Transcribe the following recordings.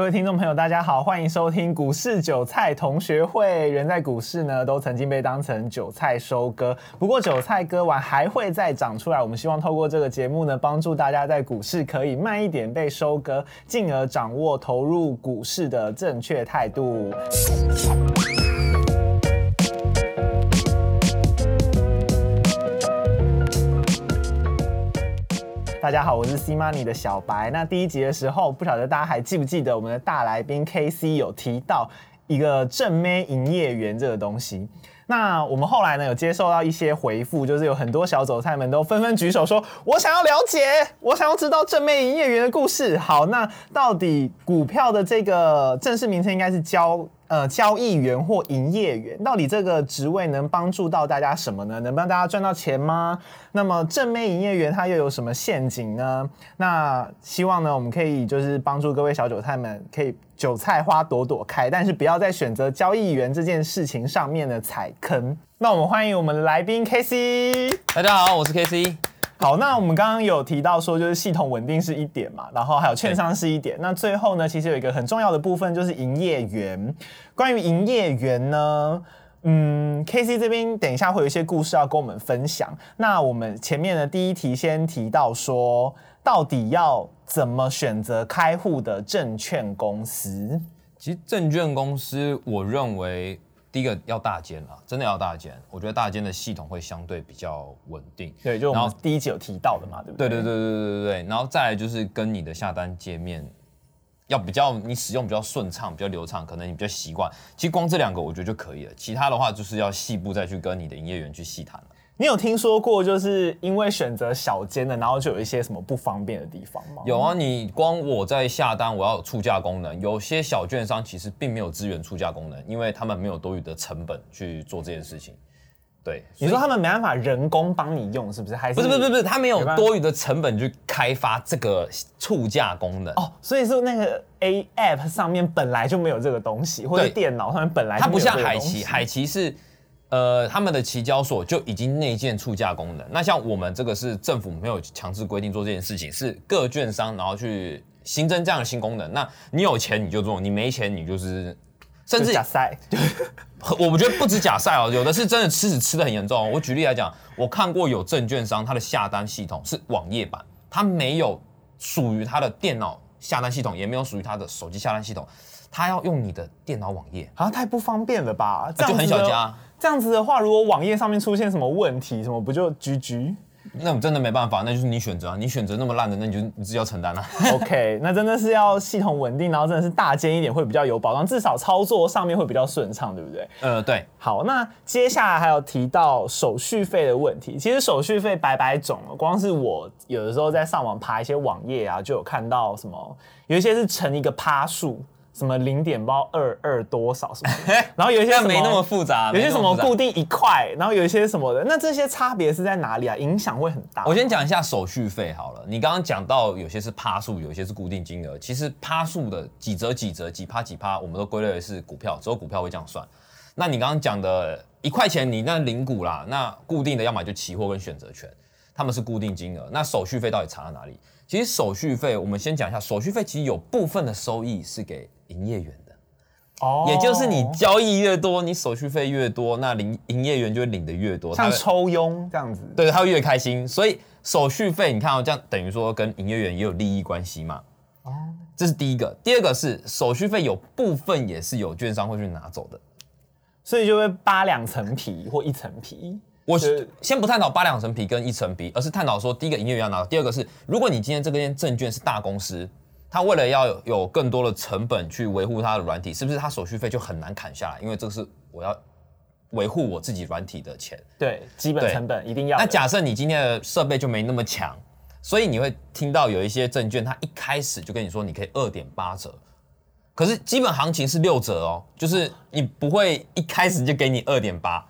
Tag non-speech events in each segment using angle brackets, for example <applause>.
各位听众朋友，大家好，欢迎收听股市韭菜同学会。人在股市呢，都曾经被当成韭菜收割，不过韭菜割完还会再长出来。我们希望透过这个节目呢，帮助大家在股市可以慢一点被收割，进而掌握投入股市的正确态度。大家好，我是 C Money 的小白。那第一集的时候，不晓得大家还记不记得我们的大来宾 KC 有提到一个正妹营业员这个东西。那我们后来呢有接受到一些回复，就是有很多小韭菜们都纷纷举手说：“我想要了解，我想要知道正妹营业员的故事。”好，那到底股票的这个正式名称应该是交？呃，交易员或营业员，到底这个职位能帮助到大家什么呢？能帮大家赚到钱吗？那么正妹营业员他又有什么陷阱呢？那希望呢，我们可以就是帮助各位小韭菜们，可以韭菜花朵朵开，但是不要在选择交易员这件事情上面的踩坑。那我们欢迎我们的来宾 K C，大家好，我是 K C。好，那我们刚刚有提到说，就是系统稳定是一点嘛，然后还有券商是一点。那最后呢，其实有一个很重要的部分就是营业员。关于营业员呢，嗯，K C 这边等一下会有一些故事要跟我们分享。那我们前面的第一题先提到说，到底要怎么选择开户的证券公司？其实证券公司，我认为。第一个要大间啊，真的要大间。我觉得大间的系统会相对比较稳定。对，就然后第一集有提到的嘛，对不对？对对对对对对对。然后再来就是跟你的下单界面要比较，你使用比较顺畅、比较流畅，可能你比较习惯。其实光这两个我觉得就可以了，其他的话就是要细部再去跟你的营业员去细谈了。你有听说过，就是因为选择小间的，然后就有一些什么不方便的地方吗？有啊，你光我在下单，我要有出价功能，有些小券商其实并没有支援出价功能，因为他们没有多余的成本去做这件事情。对，你说他们没办法人工帮你用，是不是？还是不是不是不是，他没有多余的成本去开发这个出价功能哦，所以说那个 A App 上面本来就没有这个东西，或者电脑上面本来它不像海奇，海奇是。呃，他们的期交所就已经内建促价功能。那像我们这个是政府没有强制规定做这件事情，是各券商然后去新增这样的新功能。那你有钱你就做，你没钱你就是甚至假赛。我 <laughs> 我觉得不止假赛哦，有的是真的吃屎吃的很严重。我举例来讲，我看过有证券商他的下单系统是网页版，它没有属于他的电脑下单系统，也没有属于他的手机下单系统，他要用你的电脑网页，啊，太不方便了吧？就很小家。这样子的话，如果网页上面出现什么问题，什么不就 GG？那我真的没办法，那就是你选择啊，你选择那么烂的，那你就你自己要承担了。<laughs> OK，那真的是要系统稳定，然后真的是大间一点会比较有保障，至少操作上面会比较顺畅，对不对？呃，对。好，那接下来还有提到手续费的问题，其实手续费百百种了，光是我有的时候在上网爬一些网页啊，就有看到什么，有一些是乘一个趴数。什么零点包二二多少什么，<laughs> 然后有一些没那么复杂，有些什么固定一块，然后有一些什么的，那这些差别是在哪里啊？影响会很大。我先讲一下手续费好了。你刚刚讲到有些是趴数，有些是固定金额。其实趴数的几折几折几趴几趴，我们都归类为是股票，只有股票会这样算。那你刚刚讲的一块钱，你那零股啦，那固定的要么就期货跟选择权，他们是固定金额。那手续费到底差在哪里？其实手续费，我们先讲一下，手续费其实有部分的收益是给营业员的，哦，也就是你交易越多，你手续费越多，那领营业员就会领的越多，像抽佣这样子，对，他会越开心。所以手续费，你看哦，这样等于说跟营业员也有利益关系嘛，哦，这是第一个。第二个是手续费有部分也是有券商会去拿走的，所以就会扒两层皮或一层皮。我先不探讨扒两层皮跟一层皮，而是探讨说，第一个营业员要拿，第二个是，如果你今天这个证券是大公司。他为了要有更多的成本去维护他的软体，是不是他手续费就很难砍下来？因为这个是我要维护我自己软体的钱。对，基本成本一定要。那假设你今天的设备就没那么强，所以你会听到有一些证券，它一开始就跟你说你可以二点八折，可是基本行情是六折哦，就是你不会一开始就给你二点八。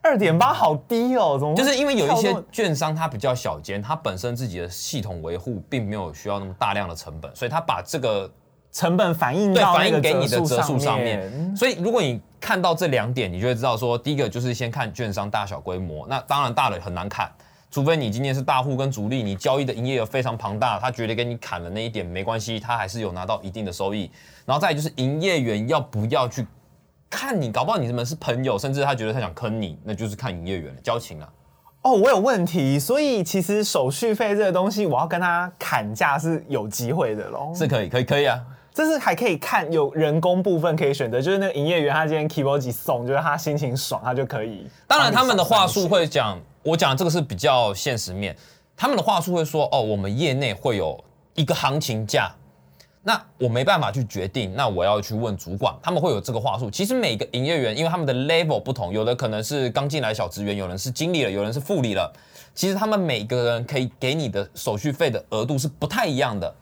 二点八好低哦，怎么？就是因为有一些券商它比较小间，它本身自己的系统维护并没有需要那么大量的成本，所以它把这个成本反映到反映给你的折数上面。所以如果你看到这两点，你就会知道说，第一个就是先看券商大小规模，那当然大的很难看，除非你今天是大户跟主力，你交易的营业额非常庞大，他觉得给你砍了那一点没关系，他还是有拿到一定的收益。然后再就是营业员要不要去看你，搞不好你们是朋友，甚至他觉得他想坑你，那就是看营业员了，交情啊。哦，我有问题，所以其实手续费这个东西，我要跟他砍价是有机会的喽。是可以，可以，可以啊。这是还可以看有人工部分可以选择，就是那个营业员他今天 keyboard 送，就是他心情爽，他就可以。当然，他们的话术会讲，我讲这个是比较现实面，他们的话术会说，哦，我们业内会有一个行情价。那我没办法去决定，那我要去问主管，他们会有这个话术。其实每个营业员，因为他们的 level 不同，有的可能是刚进来小职员，有人是经理了，有人是副理了。其实他们每个人可以给你的手续费的额度是不太一样的。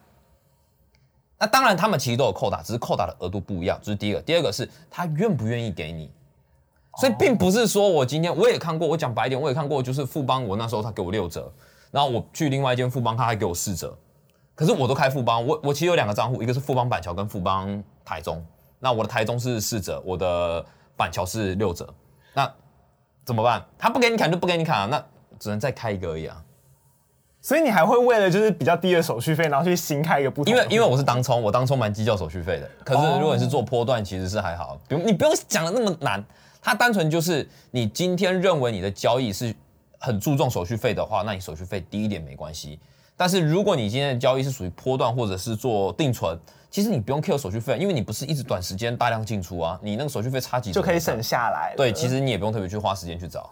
那当然，他们其实都有扣打，只是扣打的额度不一样。这是第一个，第二个是他愿不愿意给你。所以并不是说我今天我也看过，我讲白一点，我也看过，就是富邦，我那时候他给我六折，然后我去另外一间富邦，他还给我四折。可是我都开富邦，我我其实有两个账户，一个是富邦板桥跟富邦台中。那我的台中是四折，我的板桥是六折。那怎么办？他不给你砍就不给你砍啊，那只能再开一个而已啊。所以你还会为了就是比较低的手续费，然后去新开一个不同？因为因为我是当冲，我当冲蛮计较手续费的。可是如果你是做波段，其实是还好，不用你不用讲的那么难。它单纯就是你今天认为你的交易是很注重手续费的话，那你手续费低一点没关系。但是如果你今天的交易是属于波段或者是做定存，其实你不用 care 手续费，因为你不是一直短时间大量进出啊，你那个手续费差几就可以省下来。对，其实你也不用特别去花时间去找。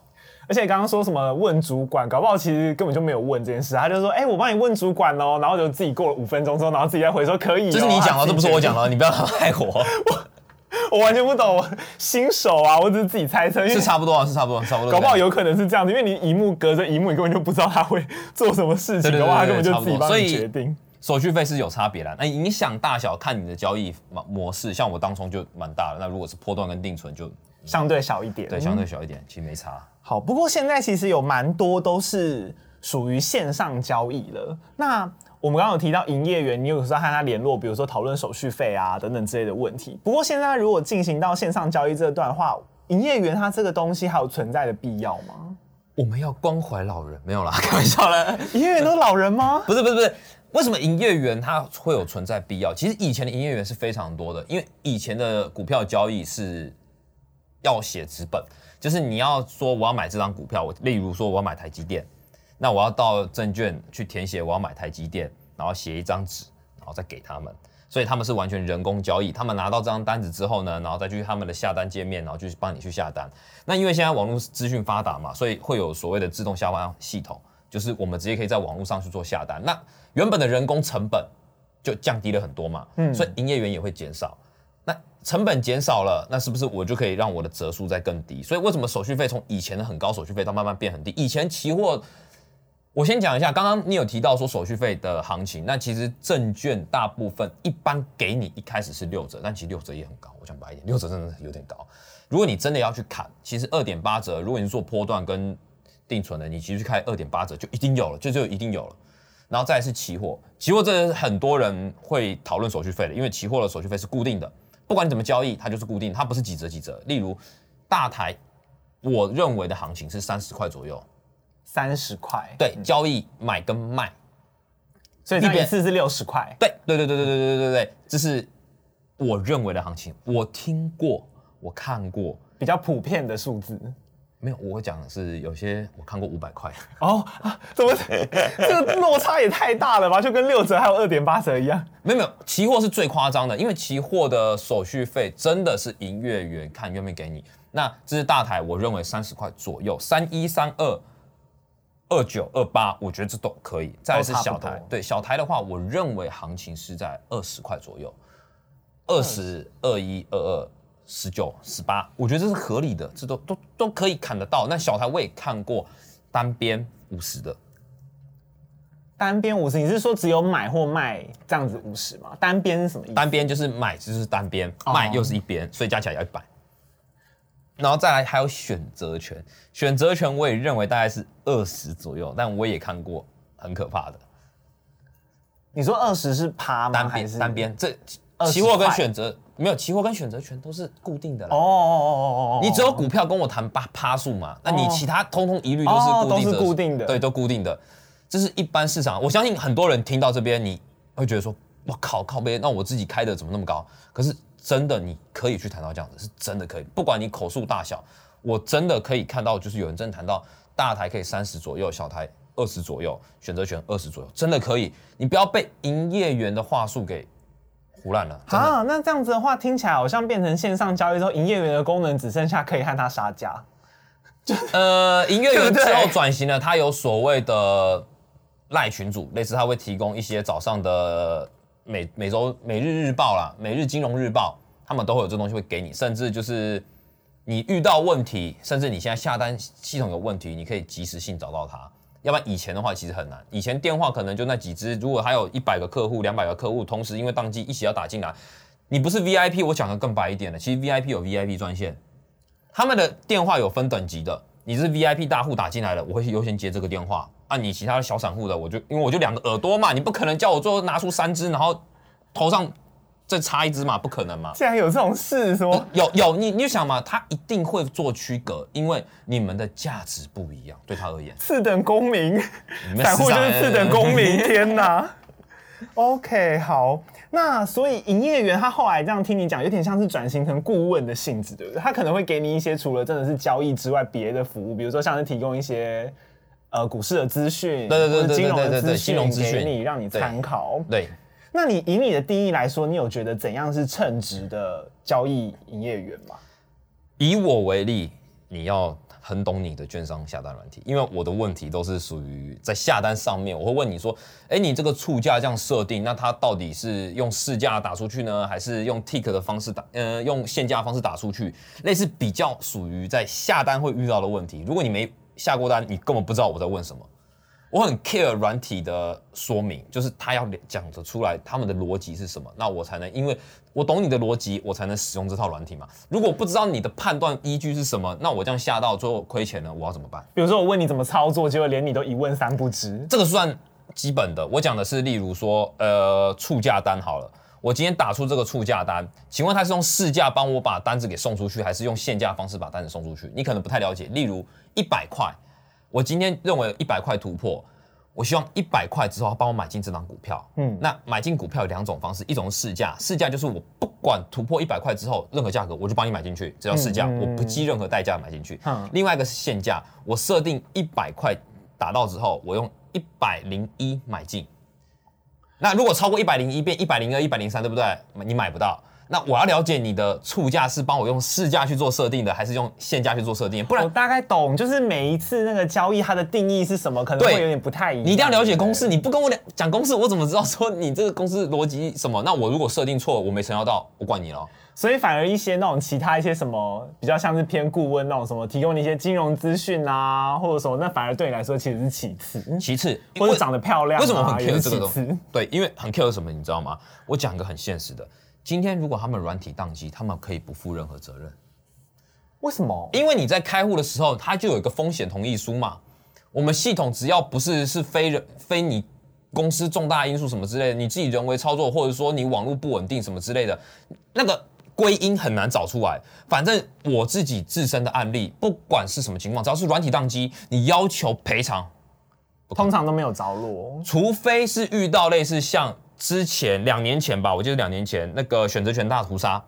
而且刚刚说什么问主管，搞不好其实根本就没有问这件事，他就说，哎，我帮你问主管哦，然后就自己过了五分钟之后，然后自己再回说可以。这是你讲的，这不是我讲的，你不要害我。我 <laughs> <laughs> 完全不懂，新手啊，我只是自己猜测，是差不多啊，是差不多，差不多。搞不好有可能是这样子，因为你一幕隔着一幕，你根本就不知道他会做什么事情，的话，他根本就自己帮你决定。手续费是有差别的，那影响大小看你的交易模模式，像我当冲就蛮大的，那如果是波段跟定存就相对小一点，对，相对小一点，其实没差。好，不过现在其实有蛮多都是属于线上交易了，那。我们刚刚有提到营业员，你有时候和他联络，比如说讨论手续费啊等等之类的问题。不过现在如果进行到线上交易这段的话，营业员他这个东西还有存在的必要吗？我们要关怀老人，没有啦，开玩笑啦。营业员都是老人吗？<laughs> 不是不是不是，为什么营业员他会有存在必要？其实以前的营业员是非常多的，因为以前的股票交易是要写纸本，就是你要说我要买这张股票，我例如说我要买台积电。那我要到证券去填写，我要买台积电，然后写一张纸，然后再给他们，所以他们是完全人工交易。他们拿到这张单子之后呢，然后再去他们的下单界面，然后就帮你去下单。那因为现在网络资讯发达嘛，所以会有所谓的自动下单系统，就是我们直接可以在网络上去做下单。那原本的人工成本就降低了很多嘛，嗯，所以营业员也会减少。那成本减少了，那是不是我就可以让我的折数再更低？所以为什么手续费从以前的很高手续费到慢慢变很低？以前期货。我先讲一下，刚刚你有提到说手续费的行情，那其实证券大部分一般给你一开始是六折，但其实六折也很高。我想白一点，六折真的有点高。如果你真的要去砍，其实二点八折，如果你是做波段跟定存的，你其实开二点八折就一定有了，就就一定有了。然后再是期货，期货这是很多人会讨论手续费的，因为期货的手续费是固定的，不管你怎么交易，它就是固定，它不是几折几折。例如大台，我认为的行情是三十块左右。三十块，对，交易买跟卖，所以一次是六十块。对，对，对，对，对，对，对，对，对，这是我认为的行情。我听过，我看过，比较普遍的数字。没有，我讲的是有些我看过五百块。哦，怎么这个落差也太大了吧？就跟六折还有二点八折一样。没有，没有，期货是最夸张的，因为期货的手续费真的是营业员看愿不愿意给你。那这是大台，我认为三十块左右，三一三二。二九二八，我觉得这都可以。再来是小台，对小台的话，我认为行情是在二十块左右，二十二一二二十九十八，我觉得这是合理的，这都都都可以砍得到。那小台我也看过单边五十的，单边五十，你是说只有买或卖这样子五十吗？单边是什么意思？单边就是买就是单边，卖又是一边，所以加起来要一百。然后再来还有选择权，选择权我也认为大概是二十左右，但我也看过很可怕的。你说二十是趴吗？单边单边这20期货跟块选择没有，期货跟选择权都是固定的啦。哦哦哦哦哦，你只有股票跟我谈趴趴数嘛，那你哦其他通通一律都是哦固定的，都是固定的对，都固定的。这是一般市场，我相信很多人听到这边，你会觉得说，我靠靠背，那我自己开的怎么那么高？可是真的你可以去谈到这样子，是真的可以，不管你口数大小，我真的可以看到，就是有人真的谈到大台可以三十左右，小台二十左右，选择权二十左右，真的可以。你不要被营业员的话术给胡乱了，啊，那这样子的话，听起来好像变成线上交易之后，营业员的功能只剩下可以和他杀价。呃，营业员 <laughs> 之后转型了，他有所谓的赖群主，类似他会提供一些早上的每每周每日日报啦，每日金融日报，他们都会有这东西会给你，甚至就是你遇到问题，甚至你现在下单系统有问题，你可以及时性找到他。要不然以前的话其实很难，以前电话可能就那几只，如果还有一百个客户、两百个客户同时因为宕机一起要打进来，你不是 VIP，我讲的更白一点的，其实 VIP 有 VIP 专线，他们的电话有分等级的，你是 VIP 大户打进来了，我会优先接这个电话。啊，你其他的小散户的，我就因为我就两个耳朵嘛，你不可能叫我最后拿出三只，然后头上再插一只嘛，不可能嘛。竟然有这种事，什么？有有，你你就想嘛，他一定会做区隔，因为你们的价值不一样，对他而言，次等公民，散户就是次等公民，天哪！OK，好，那所以营业员他后来这样听你讲，有点像是转型成顾问的性质，对不对？他可能会给你一些除了真的是交易之外别的服务，比如说像是提供一些呃股市的资讯，对对对金融资讯给你，让你参考。对。那你以你的定义来说，你有觉得怎样是称职的交易营业员吗？以我为例，你要很懂你的券商下单软体，因为我的问题都是属于在下单上面，我会问你说，哎，你这个促价这样设定，那它到底是用市价打出去呢，还是用 tick 的方式打，呃，用限价方式打出去？类似比较属于在下单会遇到的问题。如果你没下过单，你根本不知道我在问什么。我很 care 软体的说明，就是他要讲得出来他们的逻辑是什么，那我才能，因为我懂你的逻辑，我才能使用这套软体嘛。如果不知道你的判断依据是什么，那我这样下到最后亏钱了，我要怎么办？比如说我问你怎么操作，结果连你都一问三不知。这个算基本的。我讲的是，例如说，呃，促价单好了，我今天打出这个促价单，请问他是用市价帮我把单子给送出去，还是用限价方式把单子送出去？你可能不太了解。例如一百块，我今天认为一百块突破，我希望一百块之后他帮我买进这张股票。嗯嗯，那买进股票有两种方式，一种是市价，市价就是我不管突破一百块之后任何价格，我就帮你买进去，只要市价，我不计任何代价买进去。嗯另外一个是限价，我设定一百块打到之后，我用一百零一买进。那如果超过一百零一变一百零二、一百零三，对不对？你买不到。那我要了解你的促价是帮我用市价去做设定的，还是用现价去做设定？不然我大概懂，就是每一次那个交易它的定义是什么，可能会有点不太一样。你一定要了解公。式，你不跟我讲讲公式，我怎么知道说你这个公司逻辑什么？那我如果设定错，我没成交到，我管你了。所以反而一些那种其他一些什么比较像是偏顾问那种什么，提供你一些金融资讯啊，或者什么，那反而对你来说其实是其次，其次，或者长得漂亮、啊，为什么我很也 care 这个东西？对，因为很 care 什么，你知道吗？我讲个很现实的，今天如果他们软体宕机，他们可以不负任何责任。为什么？因为你在开户的时候，它就有一个风险同意书嘛。我们系统只要不是是非人非你公司重大因素什么之类的，你自己人为操作，或者说你网络不稳定什么之类的，那个归因很难找出来。反正我自己自身的案例，不管是什么情况，只要是软体宕机，你要求赔偿，通常都没有着落。除非是遇到类似像之前两年前吧，我记得两年前那个选择权大屠杀，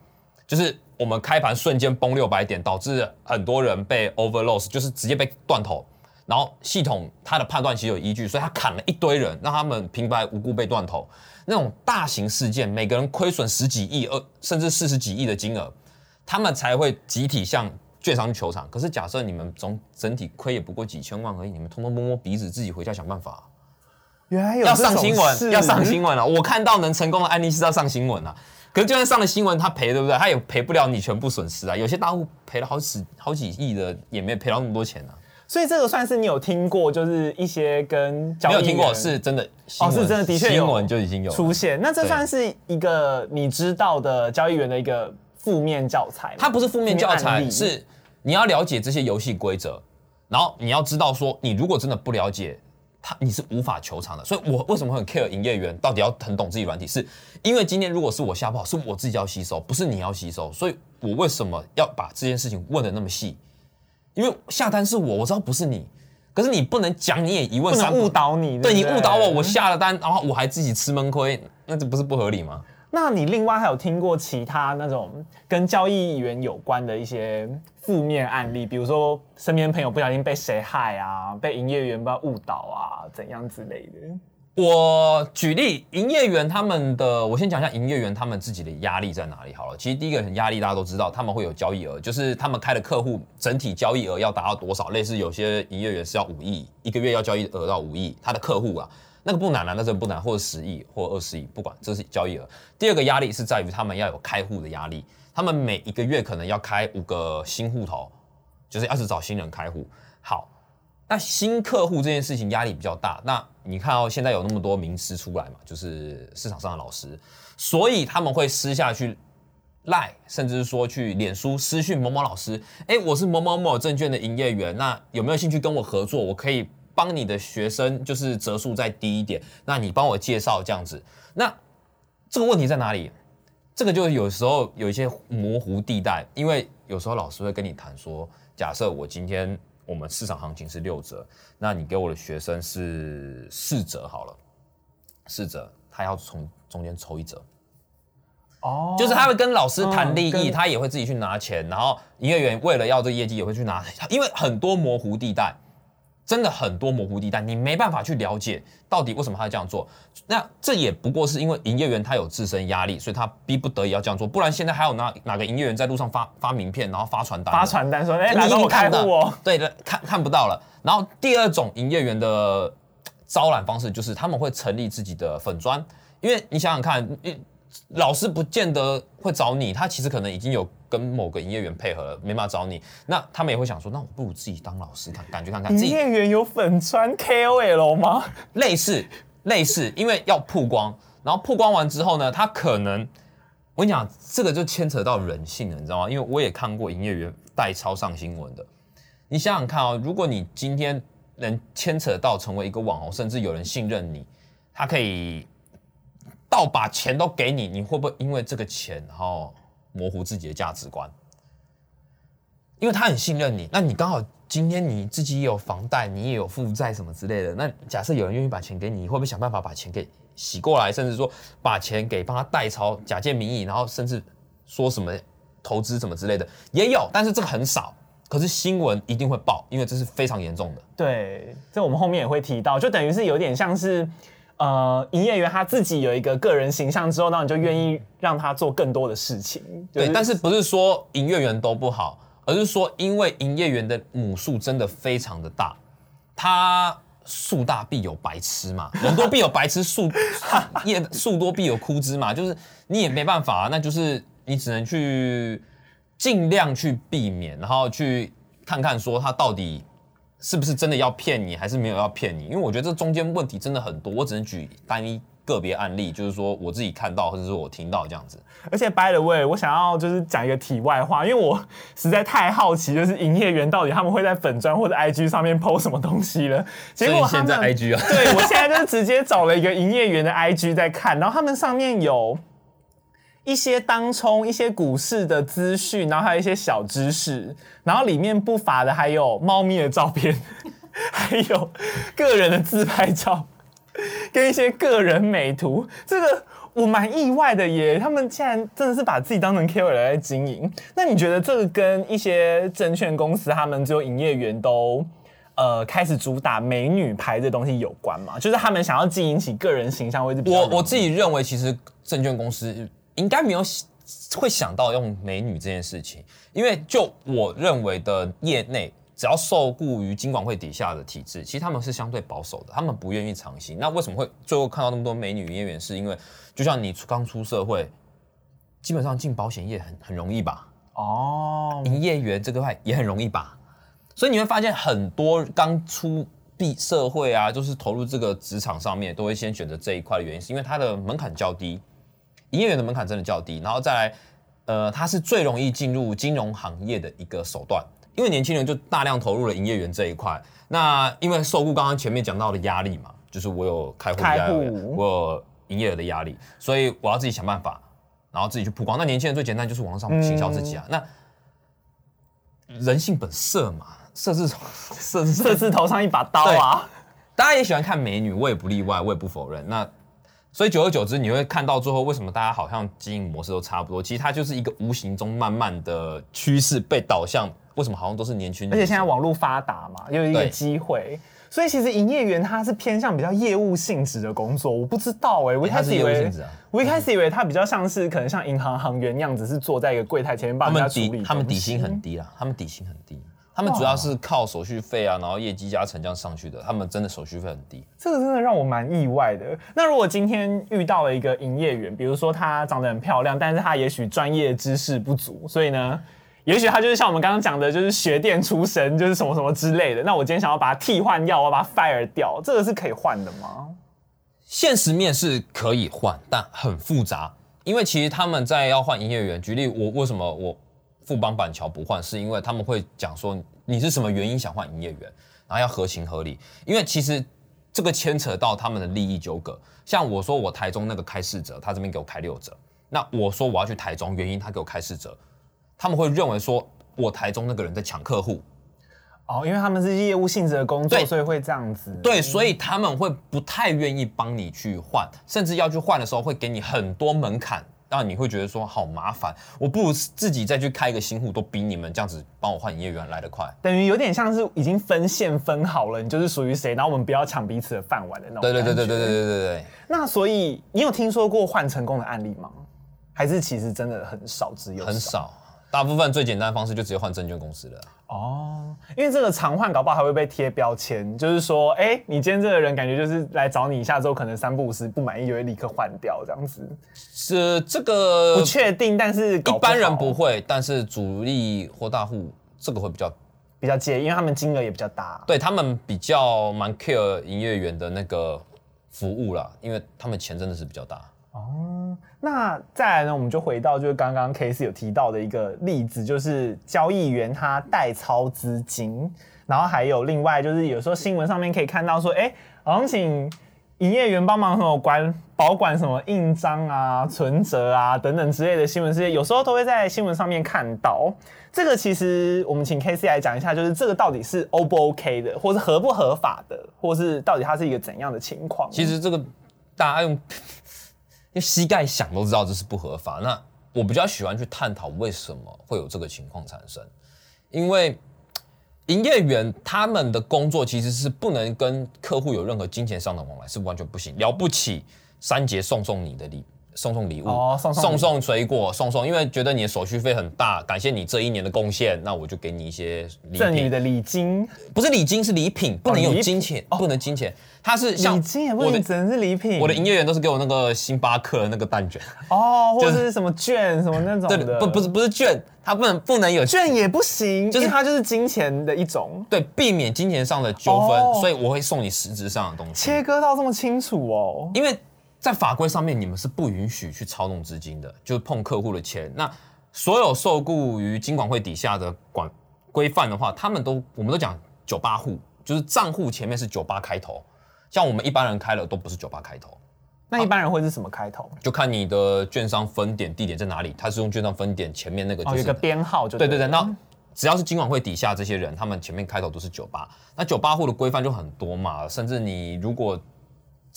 就是我们开盘瞬间崩六百点，导致很多人被 overloss，就是直接被断头。然后系统它的判断其实有依据，所以它砍了一堆人，让他们平白无故被断头。那种大型事件，每个人亏损十几亿，二，甚至四十几亿的金额，他们才会集体向券商求偿。可是假设你们总整体亏也不过几千万而已，你们通通摸摸鼻子，自己回家想办法。原来有要上新闻，要上新闻了。我看到能成功的案例是要上新闻啊。可是就算上了新闻，他赔对不对？他也赔不了你全部损失啊。有些大户赔了好几好几亿的，也没赔到那么多钱啊。所以这个算是你有听过，就是一些跟交易没有听过，是真的哦，是真的，的确有新闻就已经有出现。那这算是一个你知道的交易员的一个负面教材吗。它不是负面教材，是你要了解这些游戏规则，然后你要知道说，你如果真的不了解他你是无法求偿的。所以我为什么会很 care 营业员到底要很懂自己软体，是因为今天如果是我下不好，是我自己要吸收，不是你要吸收。所以我为什么要把这件事情问的那么细？因为下单是我，我知道不是你，可是你不能讲你也一问三不不能误导你，对你不误导我，我下了单，然后我还自己吃闷亏，那这不是不合理吗？那你另外还有听过其他那种跟交易员有关的一些负面案例，比如说身边朋友不小心被谁害啊，被营业员不知道误导啊，怎样之类的？我举例，营业员他们的，我先讲一下营业员他们自己的压力在哪里好了。其实第一个压力大家都知道，他们会有交易额，就是他们开的客户整体交易额要达到多少，类似有些营业员是要五亿，一个月要交易额到五亿，他的客户啊，那个不难啊，那真不难，或者十亿或二十亿，不管这是交易额。第二个压力是在于他们要有开户的压力，他们每一个月可能要开五个新户头，就是要是找新人开户。好，那新客户这件事情压力比较大。那你看到现在有那么多名师出来嘛，就是市场上的老师，所以他们会私下去赖，甚至说去脸书私讯某某老师，哎，我是某某某证券的营业员，那有没有兴趣跟我合作？我可以帮你的学生就是折数再低一点，那你帮我介绍这样子。那这个问题在哪里？这个就有时候有一些模糊地带，因为有时候老师会跟你谈说，假设我今天我们市场行情是六折，那你给我的学生是四折好了，四折，他要从中间抽一折，哦，就是他会跟老师谈利益，嗯他也会自己去拿钱，然后营业员为了要这个业绩也会去拿，因为很多模糊地带，真的很多模糊地带，你没办法去了解到底为什么他这样做。那这也不过是因为营业员他有自身压力，所以他逼不得已要这样做，不然现在还有哪哪个营业员在路上发发名片，然后发传单，发传单说，哎、你已来帮我看不到户哦。对的，看看不到了。然后第二种营业员的招揽方式就是他们会成立自己的粉砖，因为你想想看，你老师不见得会找你，他其实可能已经有跟某个营业员配合了，没办法找你。那他们也会想说，那我不如自己当老师看，感觉看看自营己业员有粉穿 KOL 吗？类似类似，因为要曝光，然后曝光完之后呢，他可能我跟你讲，这个就牵扯到人性了，你知道吗？因为我也看过营业员代抄上新闻的，你想想看哦，如果你今天能牵扯到成为一个网红，甚至有人信任你，他可以倒把钱都给你，你会不会因为这个钱然后模糊自己的价值观？因为他很信任你，那你刚好今天你自己也有房贷，你也有负债什么之类的，那假设有人愿意把钱给你，你会不会想办法把钱给洗过来，甚至说把钱给帮他代抄，假借名义，然后甚至说什么投资什么之类的也有，但是这个很少。可是新闻一定会报，因为这是非常严重的。对，这我们后面也会提到，就等于是有点像是，呃，营业员他自己有一个个人形象之后，那你就愿意让他做更多的事情。对，但是不是说营业员都不好，而是说因为营业员的母数真的非常的大，他树大必有白痴嘛，<laughs> 人多必有白痴，树叶树多必有枯枝嘛，就是你也没办法、啊，那就是你只能去尽量去避免，然后去看看说他到底是不是真的要骗你，还是没有要骗你，因为我觉得这中间问题真的很多，我只能举单一个别案例，就是说我自己看到或者是我听到这样子。而且 by the way，我想要就是讲一个题外话，因为我实在太好奇，就是营业员到底他们会在粉砖或者 IG 上面 PO 什么东西了。结果现在 IG 啊，对我现在就是直接找了一个营业员的 IG 在看，然后他们上面有一些当冲、一些股市的资讯，然后还有一些小知识，然后里面不乏的还有猫咪的照片，<laughs> 还有个人的自拍照，跟一些个人美图。这个我蛮意外的耶，他们竟然真的是把自己当成 KOL 来经营。那你觉得这个跟一些证券公司他们只有营业员都？呃，开始主打美女牌这东西有关吗？就是他们想要经营起个人形象，会是比较我我自己认为，其实证券公司应该没有会想到用美女这件事情，因为就我认为的业内，只要受雇于金管会底下的体制，其实他们是相对保守的，他们不愿意尝新。那为什么会最后看到那么多美女营业员？是因为就像你刚出社会，基本上进保险业很很容易吧？哦，营业员这个块也很容易吧？所以你会发现很多刚出毕社会啊，就是投入这个职场上面，都会先选择这一块的原因，是因为它的门槛较低，营业员的门槛真的较低，然后再来，呃，它是最容易进入金融行业的一个手段，因为年轻人就大量投入了营业员这一块。那因为受雇刚刚前面讲到的压力嘛，就是我有开户的压力，我有营业额的压力，所以我要自己想办法，然后自己去曝光。那年轻人最简单就是网络上行销自己啊。那人性本色嘛，色字色字这次头上一把刀啊！大家也喜欢看美女，我也不例外，我也不否认。那所以久而久之，你会看到最后为什么大家好像经营模式都差不多？其实它就是一个无形中慢慢的趋势被导向。为什么好像都是年轻人？而且现在网络发达嘛，又有一个对机会，所以其实营业员他是偏向比较业务性质的工作。我不知道哎、我一开始以为啊，我一开始以为他比较像是可能像银行行员那样子，是坐在一个柜台前面帮人家处理底他们底薪很低啦，他们底薪很低，他们主要是靠手续费啊，然后业绩加成这样上去的。他们真的手续费很低。这个真的让我蛮意外的。那如果今天遇到了一个营业员，比如说她长得很漂亮，但是她也许专业知识不足，所以呢，也许她就是像我们刚刚讲的，就是学电出身，就是什么什么之类的。那我今天想要把她替换掉，我要把她 fire 掉，这个是可以换的吗？现实面是可以换，但很复杂，因为其实他们在要换营业员，举例我为什么我富邦板桥不换，是因为他们会讲说你是什么原因想换营业员，然后要合情合理，因为其实这个牵扯到他们的利益纠葛。像我说我台中那个开四折，他这边给我开六折，那我说我要去台中，原因他给我开四折，他们会认为说我台中那个人在抢客户，哦，因为他们是业务性质的工作，所以会这样子。对，所以他们会不太愿意帮你去换，甚至要去换的时候会给你很多门槛，让你会觉得说好麻烦，我不如自己再去开一个新户，都比你们这样子帮我换营业员来的快。等于有点像是已经分线分好了，你就是属于谁，然后我们不要抢彼此的饭碗的那种。对对对对对对。对对对。那所以你有听说过换成功的案例吗？还是其实真的很少只有很少，大部分最简单的方式就直接换证券公司了。哦，因为这个常换搞不好还会被贴标签，就是说，哎、你今天这个人感觉就是来找你一下之后，可能三不五时不满意就会立刻换掉这样子，是这个不确定，但是一般人不会，但是主力或大户这个会比较，比较介意，因为他们金额也比较大。对他们比较蛮 care 营业员的那个服务啦，因为他们钱真的是比较大。哦那再来呢，我们就回到就是刚刚 K 是有提到的一个例子，就是交易员他代操资金，然后还有另外就是有时候新闻上面可以看到说，哎、好像请营业员帮忙什么管保管什么印章啊、存折啊等等之类的新闻事件，有时候都会在新闻上面看到。这个其实我们请 K C 来讲一下，就是这个到底是 O 不 OK 的，或是合不合法的，或是到底它是一个怎样的情况？其实这个大家用因为膝盖想都知道这是不合法。那我比较喜欢去探讨为什么会有这个情况产生，因为营业员他们的工作其实是不能跟客户有任何金钱上的往来，是完全不行。了不起，三节送送你的礼。送送礼物，哦送送水果，送送，因为觉得你的手续费很大，感谢你这一年的贡献，那我就给你一些礼品。赠予的礼金，不是礼金，是礼品，不能有金钱，不能金钱。它是像礼金也不能只能是礼品。我的营业员都是给我那个星巴克的那个蛋卷，哦，或者就是是什么券什么那种对的，，不不是不是券，它不能不能有券也不行，就是它就是金钱的一种。对，避免金钱上的纠纷，哦所以我会送你实质上的东西。切割到这么清楚哦，因为在法规上面，你们是不允许去操弄资金的，就是碰客户的钱。那所有受雇于金管会底下的管规范的话，他们都我们都讲九八户，就是账户前面是九八开头，像我们一般人开了都不是九八开头。那一般人会是什么开头？就看你的券商分点地点在哪里，它是用券商分点前面那个哦，就是有一个编号就对对对对，那只要是金管会底下这些人，他们前面开头都是九八，那九八户的规范就很多嘛，甚至你如果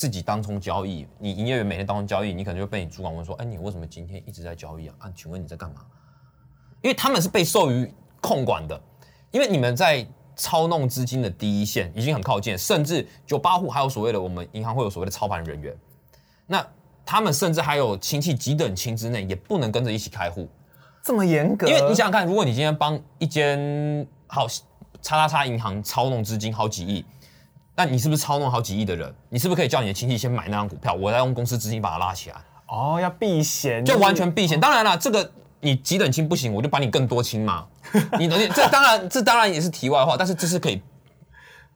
自己当冲交易，你营业员每天当冲交易，你可能就被你主管问说，哎，你为什么今天一直在交易啊？啊，请问你在干嘛？因为他们是被授予控管的，因为你们在操弄资金的第一线已经很靠近，甚至九八户还有所谓的我们银行会有所谓的操盘人员，那他们甚至还有亲戚几等亲之内也不能跟着一起开户，这么严格，因为你想想看，如果你今天帮一间好叉叉叉银行操弄资金好几亿，那你是不是操弄好几亿的人？你是不是可以叫你的亲戚先买那张股票，我再用公司资金把它拉起来，哦要避险，就完全避险。当然了，这个你几等亲不行，我就把你更多亲嘛。<laughs> 你你这当然这当然也是题外话，但是这是可以，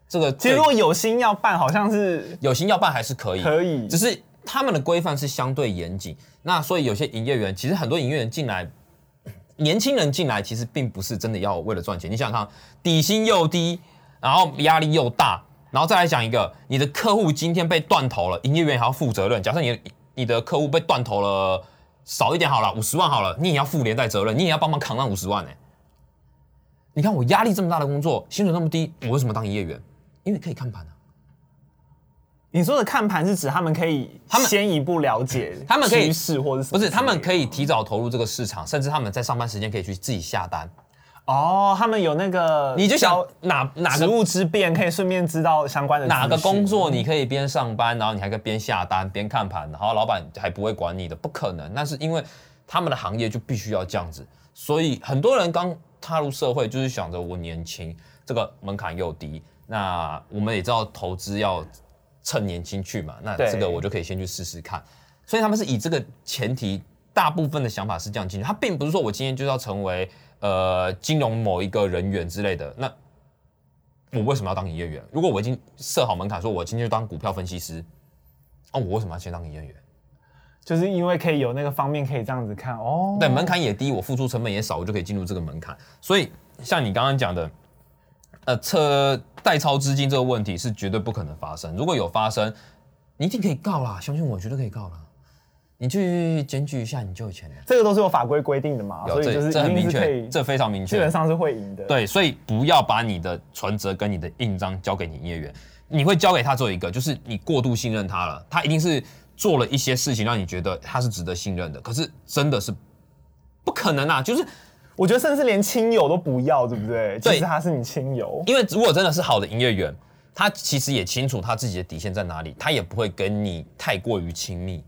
这个其实如果有心要办，好像是有心要办还是可以，可以只是他们的规范是相对严谨。那所以有些营业员，其实很多营业员进来，年轻人进来其实并不是真的要为了赚钱。你想想看，底薪又低，然后压力又大，然后再来讲一个，你的客户今天被断头了，营业员还要负责任。假设你你的客户被断头了，少一点好了，五十万好了，你也要负连带责任，你也要帮忙扛那五十万呢、你看我压力这么大的工作，薪水那么低，我为什么当营业员？因为可以看盘啊。你说的看盘是指他们可以他们先一步了解 <laughs> 他们可以或者什么不是，他们可以以提早投入这个市场，甚至他们在上班时间可以去自己下单。哦，他们有那个你就想交哪哪个职务之便，可以顺便知道相关的哪个工作你可以边上班，然后你还可以边下单边看盘，然后老板还不会管你的，不可能。那是因为他们的行业就必须要这样子，所以很多人刚踏入社会就是想着我年轻，这个门槛又低，那我们也知道投资要趁年轻去嘛，那对这个我就可以先去试试看。所以他们是以这个前提，大部分的想法是这样进去，他并不是说我今天就要成为呃金融某一个人员之类的，那。我为什么要当营业员？如果我已经设好门槛，说我今天就当股票分析师，哦，我为什么要先当营业员？就是因为可以有那个方面可以这样子看哦。对，门槛也低，我付出成本也少，我就可以进入这个门槛。所以像你刚刚讲的，呃，车代超资金这个问题是绝对不可能发生。如果有发生，你一定可以告啦，相信我，绝对可以告啦。你去检举一下，你就有钱了。这个都是有法规规定的嘛，所以就是一这很明确，这非常明确基本。上是会赢的。，对，所以不要把你的存折跟你的印章交给你营业员，你会交给他做一个，就是你过度信任他了，他一定是做了一些事情让你觉得他是值得信任的，可是真的是不可能啊，就是我觉得甚至连亲友都不要，对不对？对他是你亲友，因为如果真的是好的营业员，他其实也清楚他自己的底线在哪里，他也不会跟你太过于亲密。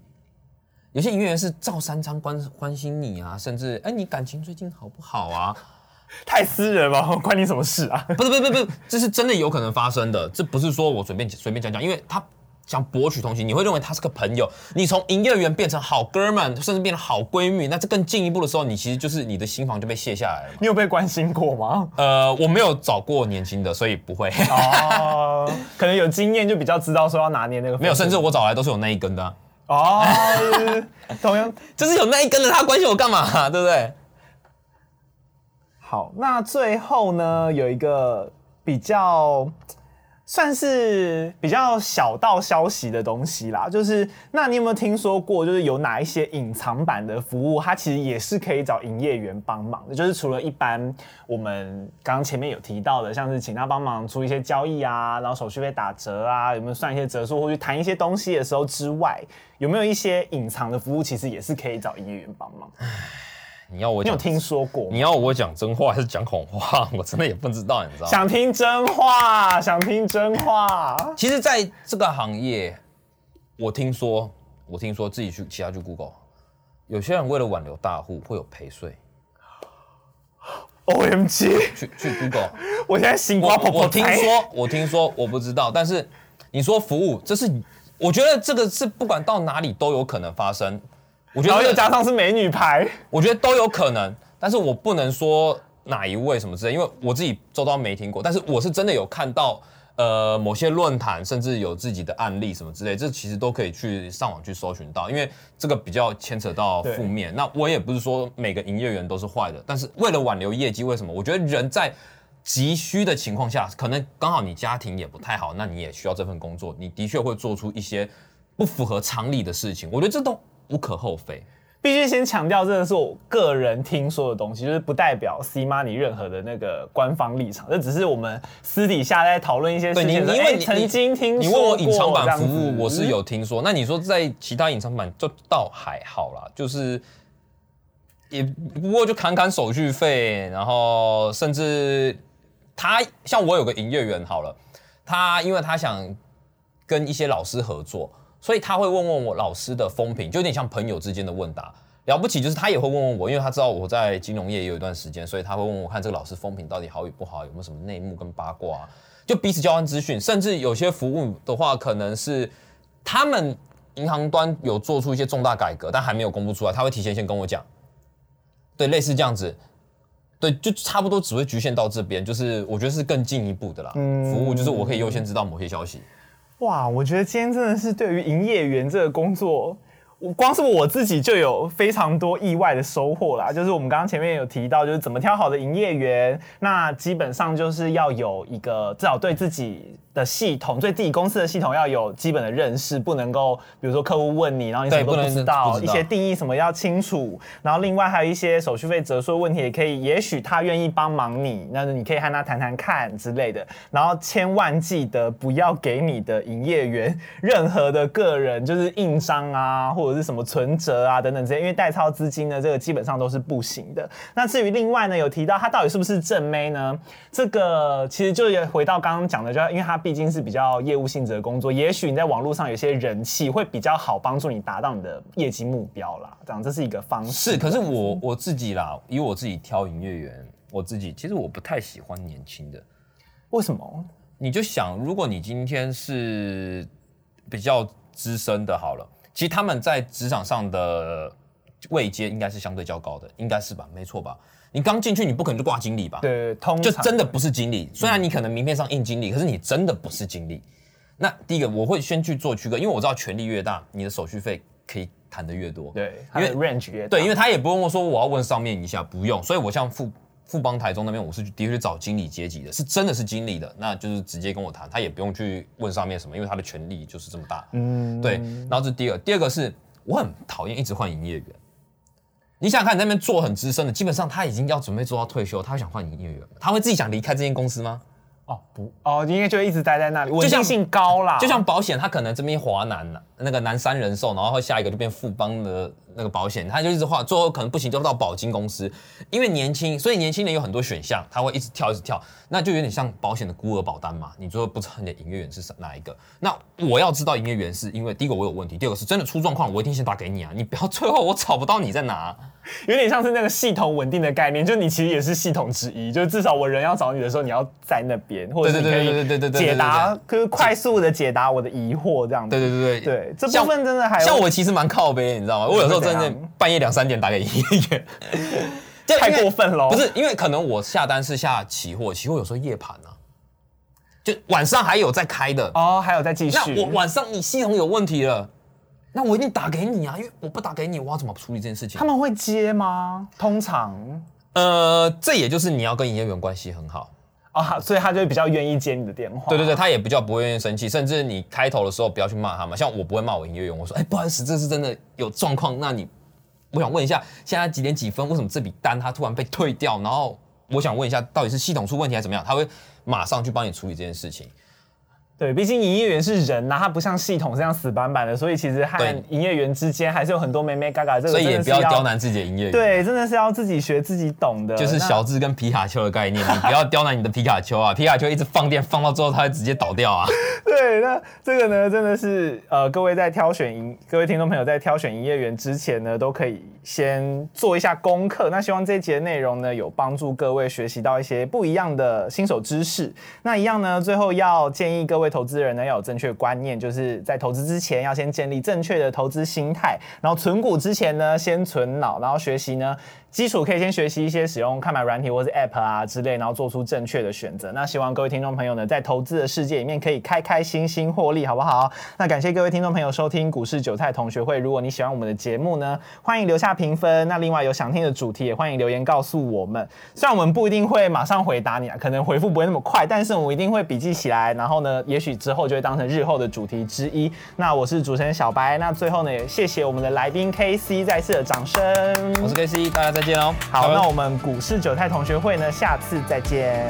有些营业员是照三餐关关心你啊，甚至哎、你感情最近好不好啊？<laughs> 太私人了，<laughs> 关你什么事啊？不是不是不是这是真的有可能发生的，这不是说我随便随便讲讲，因为他想博取同情，你会认为他是个朋友，你从营业员变成好哥们，甚至变成好闺蜜，那这更进一步的时候，你其实就是你的心房就被卸下来了。你 <laughs> 有被关心过吗？呃，我没有找过年轻的，所以不会，哦，可能有经验就比较知道说要拿捏那个。没有，甚至我找来都是有那一根的啊、哦，同样就是有那一根的，他关心我干嘛、对不对？好。那最后呢，有一个比较算是比较小道消息的东西啦，就是那你有没有听说过，就是有哪一些隐藏版的服务，它其实也是可以找营业员帮忙的，就是除了一般我们刚刚前面有提到的，像是请他帮忙出一些交易啊，然后手续费打折啊，有没有算一些折数或去谈一些东西的时候之外，有没有一些隐藏的服务，其实也是可以找营业员帮忙？你要我，你有听说过？你要我讲真话还是讲谎话？<laughs> 我真的也不知道，你知道吗？想听真话，想听真话。其实，在这个行业，我听说，我听说自己去其他去 Google，有些人为了挽留大户会有陪睡，O M G！去去 Google。<laughs> 我现在心我瓜婆婆我听说，我听说，我不知道，但是你说服务，这是我觉得这个是不管到哪里都有可能发生。我觉然后又，加上是美女牌，<laughs> 我觉得都有可能，但是我不能说哪一位什么之类，因为我自己周遭没听过，但是我是真的有看到。呃，某些论坛甚至有自己的案例什么之类，这其实都可以去上网去搜寻到，因为这个比较牵扯到负面。那我也不是说每个营业员都是坏的，但是为了挽留业绩，为什么？我觉得人在急需的情况下，可能刚好你家庭也不太好，那你也需要这份工作，你的确会做出一些不符合常理的事情。我觉得这都无可厚非。必须先强调，这个是我个人听说的东西，就是不代表 C Money 任何的那个官方立场，这只是我们私底下在讨论一些事对你，情你哎曾经听说你问我隐藏过版服务，我是有听说。那你说在其他隐藏版就倒还好啦，就是也不过就砍砍手续费，然后甚至他像我有个营业员好了，他因为他想跟一些老师合作，所以他会问问我老师的风评，就有点像朋友之间的问答。了不起就是他也会问问我，因为他知道我在金融业也有一段时间，所以他会问我看这个老师风评到底好与不好，有没有什么内幕跟八卦啊、就彼此交换资讯，甚至有些服务的话，可能是他们银行端有做出一些重大改革，但还没有公布出来，他会提前先跟我讲，对，类似这样子，对，就差不多只会局限到这边，就是我觉得是更进一步的啦，服务就是我可以优先知道某些消息，哇，我觉得今天真的是对于营业员这个工作，我光是我自己就有非常多意外的收获啦，就是我们刚刚前面有提到，就是怎么挑好的营业员，那基本上就是要有一个至少对自己的系统，对自己公司的系统要有基本的认识，不能够比如说客户问你，然后你什么都不知道，知道一些定义什么要清楚，然后另外还有一些手续费折数问题也可以，也许他愿意帮忙你，那你可以和他谈谈看之类的，然后千万记得不要给你的营业员任何的个人就是印章啊，或者是什么存折啊等等这些，因为代操资金呢，这个基本上都是不行的。那至于另外呢，有提到他到底是不是正妹呢？这个其实就也回到刚刚讲的，就因为他毕竟是比较业务性质的工作，也许你在网络上有些人气会比较好，帮助你达到你的业绩目标啦。这样这是一个方式。是，可是我我自己啦，以我自己挑营业员，我自己其实我不太喜欢年轻的。为什么？你就想，如果你今天是比较资深的，好了，其实他们在职场上的位阶应该是相对较高的，应该是吧？没错吧？你刚进去，你不可能就挂经理吧？对，通就真的不是经理。虽然你可能名片上印经理，可是你真的不是经理。那第一个，我会先去做区隔，因为我知道权力越大，你的手续费可以谈的越多。对，因为 range 越大对，因为他也不用说我要问上面一下，不用。所以我像富富邦台中那边，我是的确去找经理阶级的，是真的是经理的，那就是直接跟我谈，他也不用去问上面什么，因为他的权力就是这么大。嗯，对，然后这是第二，第二个是我很讨厌一直换营业员。你想想看，你那边做很资深的，基本上他已经要准备做到退休，他会想换营业员，他会自己想离开这间公司吗？哦不哦，应该就会一直待在那里，稳像定性高啦。就像保险，他可能这边华南，那个南山人寿，然后下一个就变富邦的那个保险，他就一直画，最后可能不行就到保金公司，因为年轻，所以年轻人有很多选项，他会一直跳一直跳，那就有点像保险的孤儿保单嘛，你最后不知道你的营业员是哪一个。那我要知道营业员是因为第一个我有问题，第二个是真的出状况，我一定先打给你啊，你不要 <laughs> 最后我找不到你在哪、有点像是那个系统稳定的概念，就你其实也是系统之一，就是至少我人要找你的时候，你要在那边，或者是你可以解答，可是快速的解答我的疑惑这样子。对对对对对，这部分真的还像,像我其实蛮靠背，你知道吗？我有时候真的半夜两三点打给营业员，就 <laughs> 太过分了不是因为可能我下单是下期货，期货有时候夜盘啊，就晚上还有在开的。哦，还有在继续。那我晚上你系统有问题了，那我一定打给你啊，因为我不打给你，我要怎么处理这件事情他？们会接吗？通常呃，这也就是你要跟营业员关系很好。啊，所以他就比较愿意接你的电话。对对对，他也比较不会愿意生气，甚至你开头的时候不要去骂他嘛。像我不会骂我营业员，我说，哎，不好意思，这是真的有状况，那你，我想问一下，现在几点几分？为什么这笔单他突然被退掉？然后我想问一下，到底是系统出问题还是怎么样？他会马上去帮你处理这件事情。对，毕竟营业员是人呐、他不像系统这样死板板的，所以其实和对营业员之间还是有很多妹妹嘎嘎。这个所以也不要刁难自己的营业员。对，真的是要自己学自己懂的。就是小智跟皮卡丘的概念，你不要刁难你的皮卡丘啊！皮卡丘一直放电，放到最后它会直接倒掉啊！<laughs> 对，那这个呢，真的是呃，各位在挑选营，各位听众朋友在挑选营业员之前呢，都可以先做一下功课。那希望这一节内容呢，有帮助各位学习到一些不一样的新手知识。那一样呢，最后要建议各位投资人呢，要有正确观念，就是在投资之前要先建立正确的投资心态，然后存股之前呢，先存脑，然后学习呢。基础可以先学习一些使用看板软体或是 App 啊之类，然后做出正确的选择。那希望各位听众朋友呢，在投资的世界里面可以开开心心获利，好不好？那感谢各位听众朋友收听股市韭菜同学会。如果你喜欢我们的节目呢，欢迎留下评分。那另外有想听的主题，也欢迎留言告诉我们。虽然我们不一定会马上回答你啊，可能回复不会那么快，但是我们一定会笔记起来，然后呢，也许之后就会当成日后的主题之一。那我是主持人小白，那最后呢，也谢谢我们的来宾 KC 再次的掌声。我是 K C，大家再见哦。好，那我们股市韭菜同学会呢，下次再见。